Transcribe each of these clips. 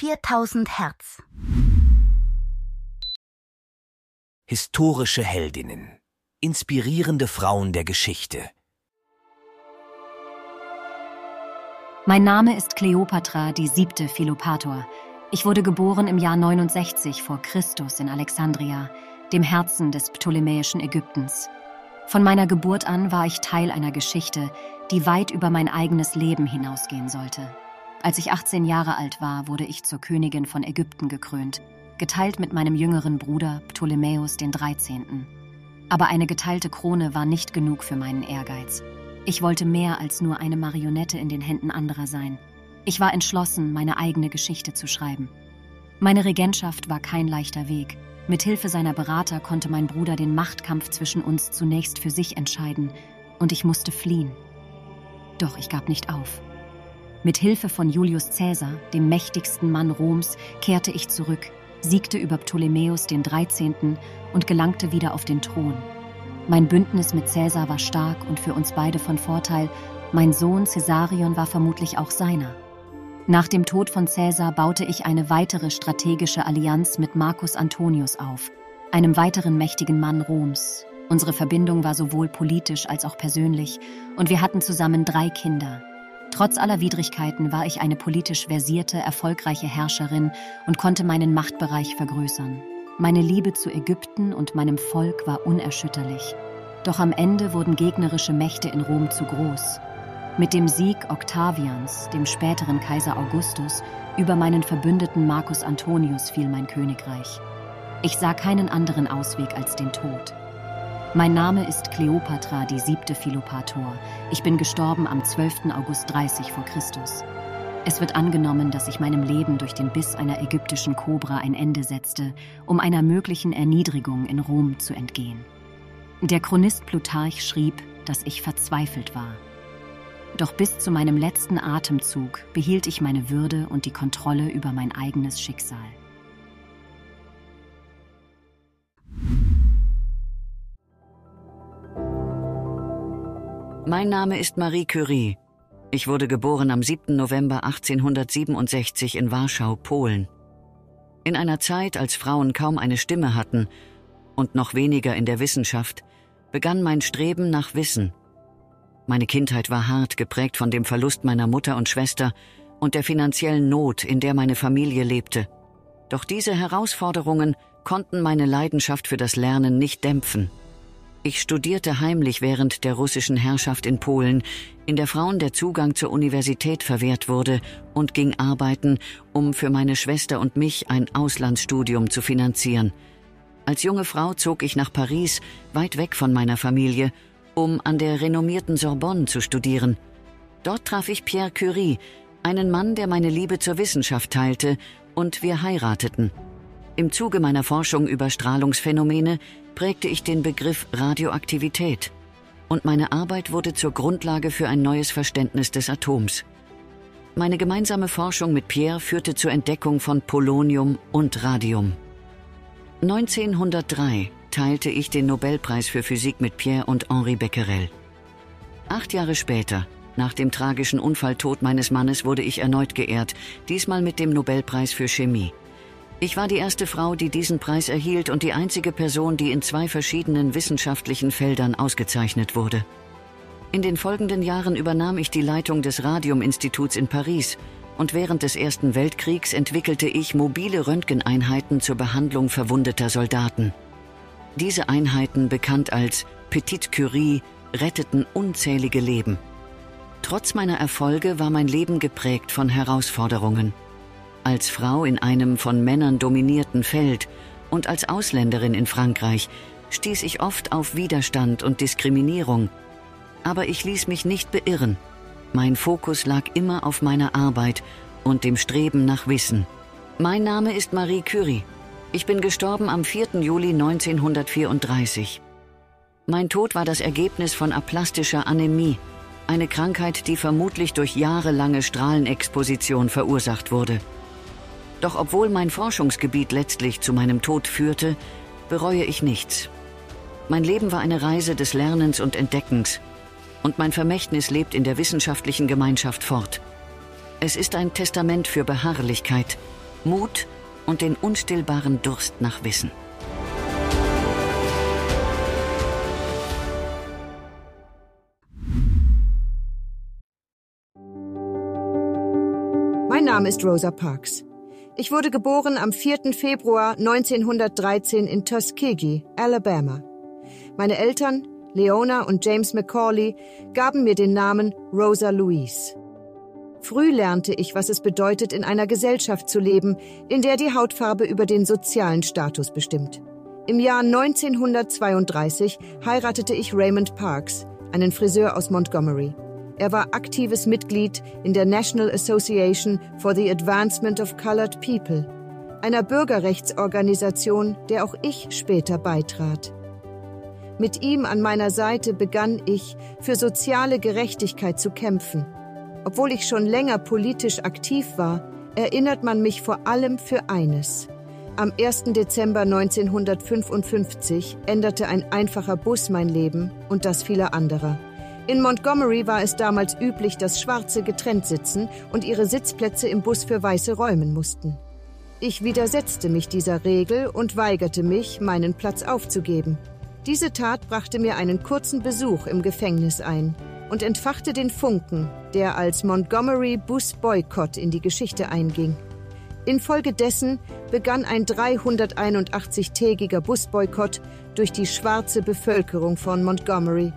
4000 Hertz. Historische Heldinnen. Inspirierende Frauen der Geschichte. Mein Name ist Kleopatra, die siebte Philopator. Ich wurde geboren im Jahr 69 vor Christus in Alexandria, dem Herzen des ptolemäischen Ägyptens. Von meiner Geburt an war ich Teil einer Geschichte, die weit über mein eigenes Leben hinausgehen sollte. Als ich 18 Jahre alt war, wurde ich zur Königin von Ägypten gekrönt, geteilt mit meinem jüngeren Bruder Ptolemäus 13. Aber eine geteilte Krone war nicht genug für meinen Ehrgeiz. Ich wollte mehr als nur eine Marionette in den Händen anderer sein. Ich war entschlossen, meine eigene Geschichte zu schreiben. Meine Regentschaft war kein leichter Weg. Mit Hilfe seiner Berater konnte mein Bruder den Machtkampf zwischen uns zunächst für sich entscheiden, und ich musste fliehen. Doch ich gab nicht auf. Mit Hilfe von Julius Caesar, dem mächtigsten Mann Roms, kehrte ich zurück, siegte über Ptolemäus den 13. und gelangte wieder auf den Thron. Mein Bündnis mit Cäsar war stark und für uns beide von Vorteil. Mein Sohn Caesarion war vermutlich auch seiner. Nach dem Tod von Cäsar baute ich eine weitere strategische Allianz mit Marcus Antonius auf, einem weiteren mächtigen Mann Roms. Unsere Verbindung war sowohl politisch als auch persönlich und wir hatten zusammen drei Kinder. Trotz aller Widrigkeiten war ich eine politisch versierte, erfolgreiche Herrscherin und konnte meinen Machtbereich vergrößern. Meine Liebe zu Ägypten und meinem Volk war unerschütterlich. Doch am Ende wurden gegnerische Mächte in Rom zu groß. Mit dem Sieg Octavians, dem späteren Kaiser Augustus, über meinen Verbündeten Marcus Antonius fiel mein Königreich. Ich sah keinen anderen Ausweg als den Tod. Mein Name ist Kleopatra, die siebte Philopator. Ich bin gestorben am 12. August 30 vor Christus. Es wird angenommen, dass ich meinem Leben durch den Biss einer ägyptischen Kobra ein Ende setzte, um einer möglichen Erniedrigung in Rom zu entgehen. Der Chronist Plutarch schrieb, dass ich verzweifelt war. Doch bis zu meinem letzten Atemzug behielt ich meine Würde und die Kontrolle über mein eigenes Schicksal. Mein Name ist Marie Curie. Ich wurde geboren am 7. November 1867 in Warschau, Polen. In einer Zeit, als Frauen kaum eine Stimme hatten und noch weniger in der Wissenschaft, begann mein Streben nach Wissen. Meine Kindheit war hart geprägt von dem Verlust meiner Mutter und Schwester und der finanziellen Not, in der meine Familie lebte. Doch diese Herausforderungen konnten meine Leidenschaft für das Lernen nicht dämpfen. Ich studierte heimlich während der russischen Herrschaft in Polen, in der Frauen der Zugang zur Universität verwehrt wurde, und ging arbeiten, um für meine Schwester und mich ein Auslandsstudium zu finanzieren. Als junge Frau zog ich nach Paris, weit weg von meiner Familie, um an der renommierten Sorbonne zu studieren. Dort traf ich Pierre Curie, einen Mann, der meine Liebe zur Wissenschaft teilte, und wir heirateten. Im Zuge meiner Forschung über Strahlungsphänomene prägte ich den Begriff Radioaktivität und meine Arbeit wurde zur Grundlage für ein neues Verständnis des Atoms. Meine gemeinsame Forschung mit Pierre führte zur Entdeckung von Polonium und Radium. 1903 teilte ich den Nobelpreis für Physik mit Pierre und Henri Becquerel. Acht Jahre später, nach dem tragischen Unfalltod meines Mannes, wurde ich erneut geehrt, diesmal mit dem Nobelpreis für Chemie. Ich war die erste Frau, die diesen Preis erhielt und die einzige Person, die in zwei verschiedenen wissenschaftlichen Feldern ausgezeichnet wurde. In den folgenden Jahren übernahm ich die Leitung des Radiuminstituts in Paris und während des Ersten Weltkriegs entwickelte ich mobile Röntgeneinheiten zur Behandlung verwundeter Soldaten. Diese Einheiten, bekannt als Petite Curie, retteten unzählige Leben. Trotz meiner Erfolge war mein Leben geprägt von Herausforderungen. Als Frau in einem von Männern dominierten Feld und als Ausländerin in Frankreich stieß ich oft auf Widerstand und Diskriminierung. Aber ich ließ mich nicht beirren. Mein Fokus lag immer auf meiner Arbeit und dem Streben nach Wissen. Mein Name ist Marie Curie. Ich bin gestorben am 4. Juli 1934. Mein Tod war das Ergebnis von aplastischer Anämie, eine Krankheit, die vermutlich durch jahrelange Strahlenexposition verursacht wurde. Doch obwohl mein Forschungsgebiet letztlich zu meinem Tod führte, bereue ich nichts. Mein Leben war eine Reise des Lernens und Entdeckens, und mein Vermächtnis lebt in der wissenschaftlichen Gemeinschaft fort. Es ist ein Testament für Beharrlichkeit, Mut und den unstillbaren Durst nach Wissen. Mein Name ist Rosa Parks. Ich wurde geboren am 4. Februar 1913 in Tuskegee, Alabama. Meine Eltern, Leona und James Macaulay, gaben mir den Namen Rosa Louise. Früh lernte ich, was es bedeutet, in einer Gesellschaft zu leben, in der die Hautfarbe über den sozialen Status bestimmt. Im Jahr 1932 heiratete ich Raymond Parks, einen Friseur aus Montgomery. Er war aktives Mitglied in der National Association for the Advancement of Colored People, einer Bürgerrechtsorganisation, der auch ich später beitrat. Mit ihm an meiner Seite begann ich, für soziale Gerechtigkeit zu kämpfen. Obwohl ich schon länger politisch aktiv war, erinnert man mich vor allem für eines. Am 1. Dezember 1955 änderte ein einfacher Bus mein Leben und das vieler anderer. In Montgomery war es damals üblich, dass Schwarze getrennt sitzen und ihre Sitzplätze im Bus für Weiße räumen mussten. Ich widersetzte mich dieser Regel und weigerte mich, meinen Platz aufzugeben. Diese Tat brachte mir einen kurzen Besuch im Gefängnis ein und entfachte den Funken, der als Montgomery Bus Boycott in die Geschichte einging. Infolgedessen begann ein 381-tägiger Busboykott durch die schwarze Bevölkerung von Montgomery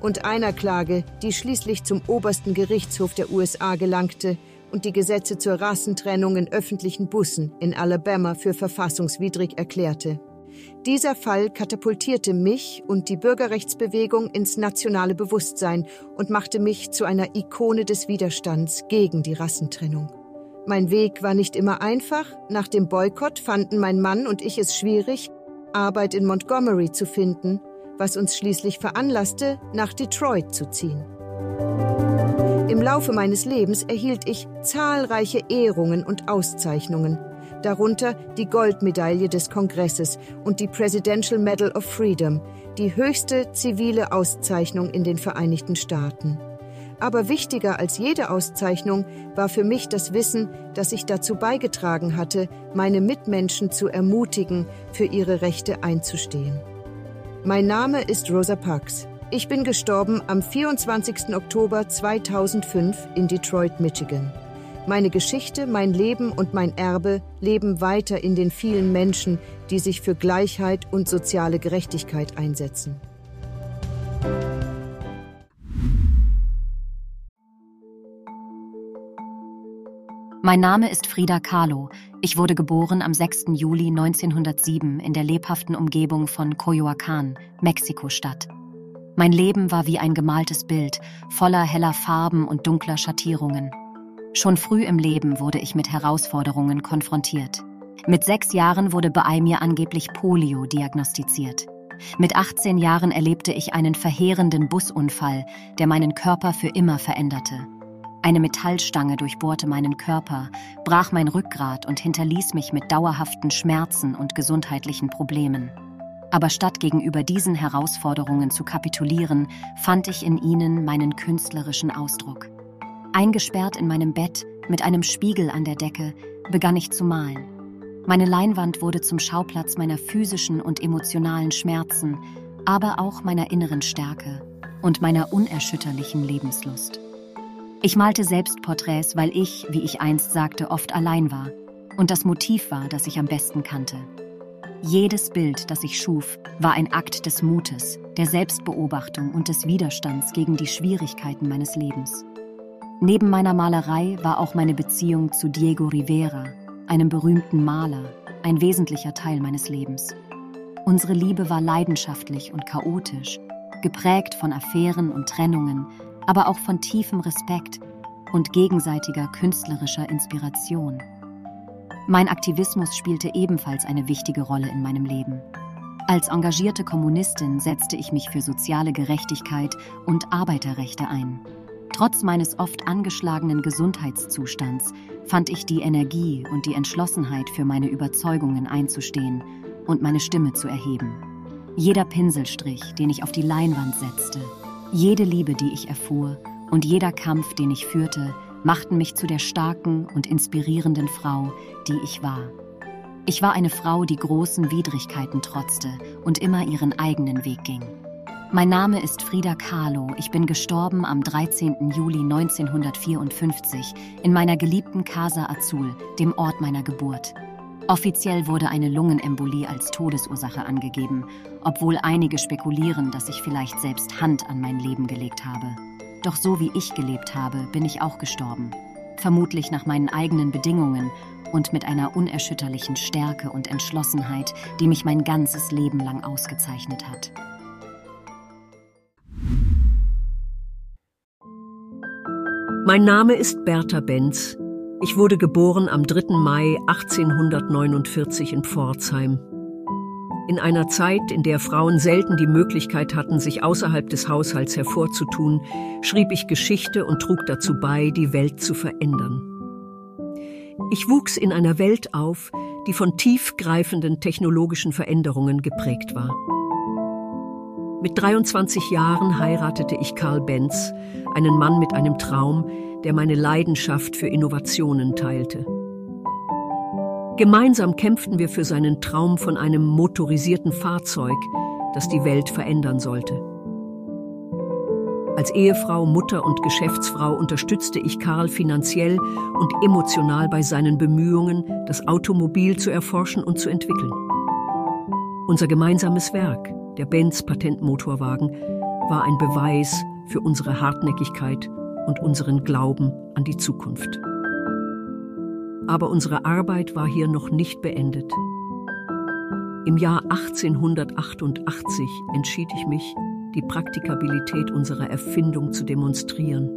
und einer Klage, die schließlich zum obersten Gerichtshof der USA gelangte und die Gesetze zur Rassentrennung in öffentlichen Bussen in Alabama für verfassungswidrig erklärte. Dieser Fall katapultierte mich und die Bürgerrechtsbewegung ins nationale Bewusstsein und machte mich zu einer Ikone des Widerstands gegen die Rassentrennung. Mein Weg war nicht immer einfach. Nach dem Boykott fanden mein Mann und ich es schwierig, Arbeit in Montgomery zu finden, was uns schließlich veranlasste, nach Detroit zu ziehen. Im Laufe meines Lebens erhielt ich zahlreiche Ehrungen und Auszeichnungen, darunter die Goldmedaille des Kongresses und die Presidential Medal of Freedom, die höchste zivile Auszeichnung in den Vereinigten Staaten. Aber wichtiger als jede Auszeichnung war für mich das Wissen, dass ich dazu beigetragen hatte, meine Mitmenschen zu ermutigen, für ihre Rechte einzustehen. Mein Name ist Rosa Parks. Ich bin gestorben am 24. Oktober 2005 in Detroit, Michigan. Meine Geschichte, mein Leben und mein Erbe leben weiter in den vielen Menschen, die sich für Gleichheit und soziale Gerechtigkeit einsetzen. Mein Name ist Frida Kahlo. Ich wurde geboren am 6. Juli 1907 in der lebhaften Umgebung von Coyoacán, Mexiko-Stadt. Mein Leben war wie ein gemaltes Bild, voller heller Farben und dunkler Schattierungen. Schon früh im Leben wurde ich mit Herausforderungen konfrontiert. Mit sechs Jahren wurde bei mir angeblich Polio diagnostiziert. Mit 18 Jahren erlebte ich einen verheerenden Busunfall, der meinen Körper für immer veränderte. Eine Metallstange durchbohrte meinen Körper, brach mein Rückgrat und hinterließ mich mit dauerhaften Schmerzen und gesundheitlichen Problemen. Aber statt gegenüber diesen Herausforderungen zu kapitulieren, fand ich in ihnen meinen künstlerischen Ausdruck. Eingesperrt in meinem Bett, mit einem Spiegel an der Decke, begann ich zu malen. Meine Leinwand wurde zum Schauplatz meiner physischen und emotionalen Schmerzen, aber auch meiner inneren Stärke und meiner unerschütterlichen Lebenslust. Ich malte Selbstporträts, weil ich, wie ich einst sagte, oft allein war und das Motiv war, das ich am besten kannte. Jedes Bild, das ich schuf, war ein Akt des Mutes, der Selbstbeobachtung und des Widerstands gegen die Schwierigkeiten meines Lebens. Neben meiner Malerei war auch meine Beziehung zu Diego Rivera, einem berühmten Maler, ein wesentlicher Teil meines Lebens. Unsere Liebe war leidenschaftlich und chaotisch, geprägt von Affären und Trennungen, aber auch von tiefem Respekt und gegenseitiger künstlerischer Inspiration. Mein Aktivismus spielte ebenfalls eine wichtige Rolle in meinem Leben. Als engagierte Kommunistin setzte ich mich für soziale Gerechtigkeit und Arbeiterrechte ein. Trotz meines oft angeschlagenen Gesundheitszustands fand ich die Energie und die Entschlossenheit, für meine Überzeugungen einzustehen und meine Stimme zu erheben. Jeder Pinselstrich, den ich auf die Leinwand setzte, jede Liebe, die ich erfuhr und jeder Kampf, den ich führte, machten mich zu der starken und inspirierenden Frau, die ich war. Ich war eine Frau, die großen Widrigkeiten trotzte und immer ihren eigenen Weg ging. Mein Name ist Frida Kahlo. Ich bin gestorben am 13. Juli 1954 in meiner geliebten Casa Azul, dem Ort meiner Geburt. Offiziell wurde eine Lungenembolie als Todesursache angegeben, obwohl einige spekulieren, dass ich vielleicht selbst Hand an mein Leben gelegt habe. Doch so wie ich gelebt habe, bin ich auch gestorben. Vermutlich nach meinen eigenen Bedingungen und mit einer unerschütterlichen Stärke und Entschlossenheit, die mich mein ganzes Leben lang ausgezeichnet hat. Mein Name ist Bertha Benz. Ich wurde geboren am 3. Mai 1849 in Pforzheim. In einer Zeit, in der Frauen selten die Möglichkeit hatten, sich außerhalb des Haushalts hervorzutun, schrieb ich Geschichte und trug dazu bei, die Welt zu verändern. Ich wuchs in einer Welt auf, die von tiefgreifenden technologischen Veränderungen geprägt war. Mit 23 Jahren heiratete ich Karl Benz, einen Mann mit einem Traum, der meine Leidenschaft für Innovationen teilte. Gemeinsam kämpften wir für seinen Traum von einem motorisierten Fahrzeug, das die Welt verändern sollte. Als Ehefrau, Mutter und Geschäftsfrau unterstützte ich Karl finanziell und emotional bei seinen Bemühungen, das Automobil zu erforschen und zu entwickeln. Unser gemeinsames Werk, der Benz Patentmotorwagen, war ein Beweis für unsere Hartnäckigkeit und unseren Glauben an die Zukunft. Aber unsere Arbeit war hier noch nicht beendet. Im Jahr 1888 entschied ich mich, die Praktikabilität unserer Erfindung zu demonstrieren.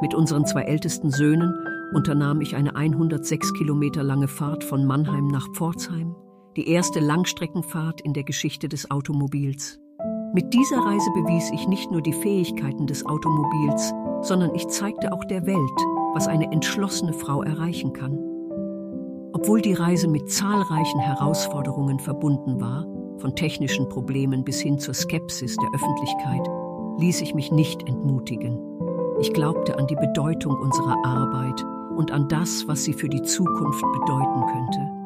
Mit unseren zwei ältesten Söhnen unternahm ich eine 106 Kilometer lange Fahrt von Mannheim nach Pforzheim die erste Langstreckenfahrt in der Geschichte des Automobils. Mit dieser Reise bewies ich nicht nur die Fähigkeiten des Automobils, sondern ich zeigte auch der Welt, was eine entschlossene Frau erreichen kann. Obwohl die Reise mit zahlreichen Herausforderungen verbunden war, von technischen Problemen bis hin zur Skepsis der Öffentlichkeit, ließ ich mich nicht entmutigen. Ich glaubte an die Bedeutung unserer Arbeit und an das, was sie für die Zukunft bedeuten könnte.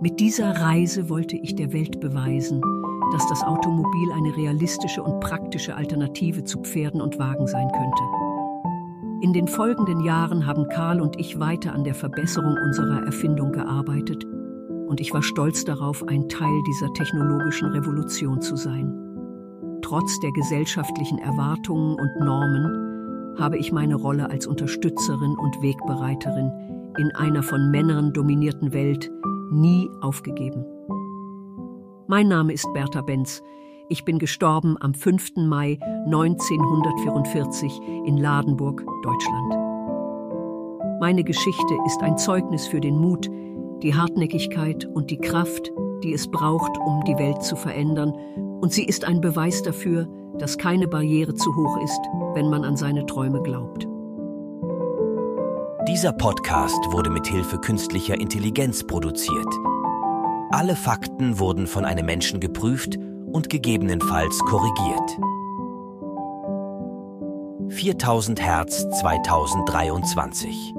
Mit dieser Reise wollte ich der Welt beweisen, dass das Automobil eine realistische und praktische Alternative zu Pferden und Wagen sein könnte. In den folgenden Jahren haben Karl und ich weiter an der Verbesserung unserer Erfindung gearbeitet und ich war stolz darauf, ein Teil dieser technologischen Revolution zu sein. Trotz der gesellschaftlichen Erwartungen und Normen habe ich meine Rolle als Unterstützerin und Wegbereiterin in einer von Männern dominierten Welt nie aufgegeben. Mein Name ist Bertha Benz. Ich bin gestorben am 5. Mai 1944 in Ladenburg, Deutschland. Meine Geschichte ist ein Zeugnis für den Mut, die Hartnäckigkeit und die Kraft, die es braucht, um die Welt zu verändern, und sie ist ein Beweis dafür, dass keine Barriere zu hoch ist, wenn man an seine Träume glaubt. Dieser Podcast wurde mit Hilfe künstlicher Intelligenz produziert. Alle Fakten wurden von einem Menschen geprüft und gegebenenfalls korrigiert. 4000 Hertz 2023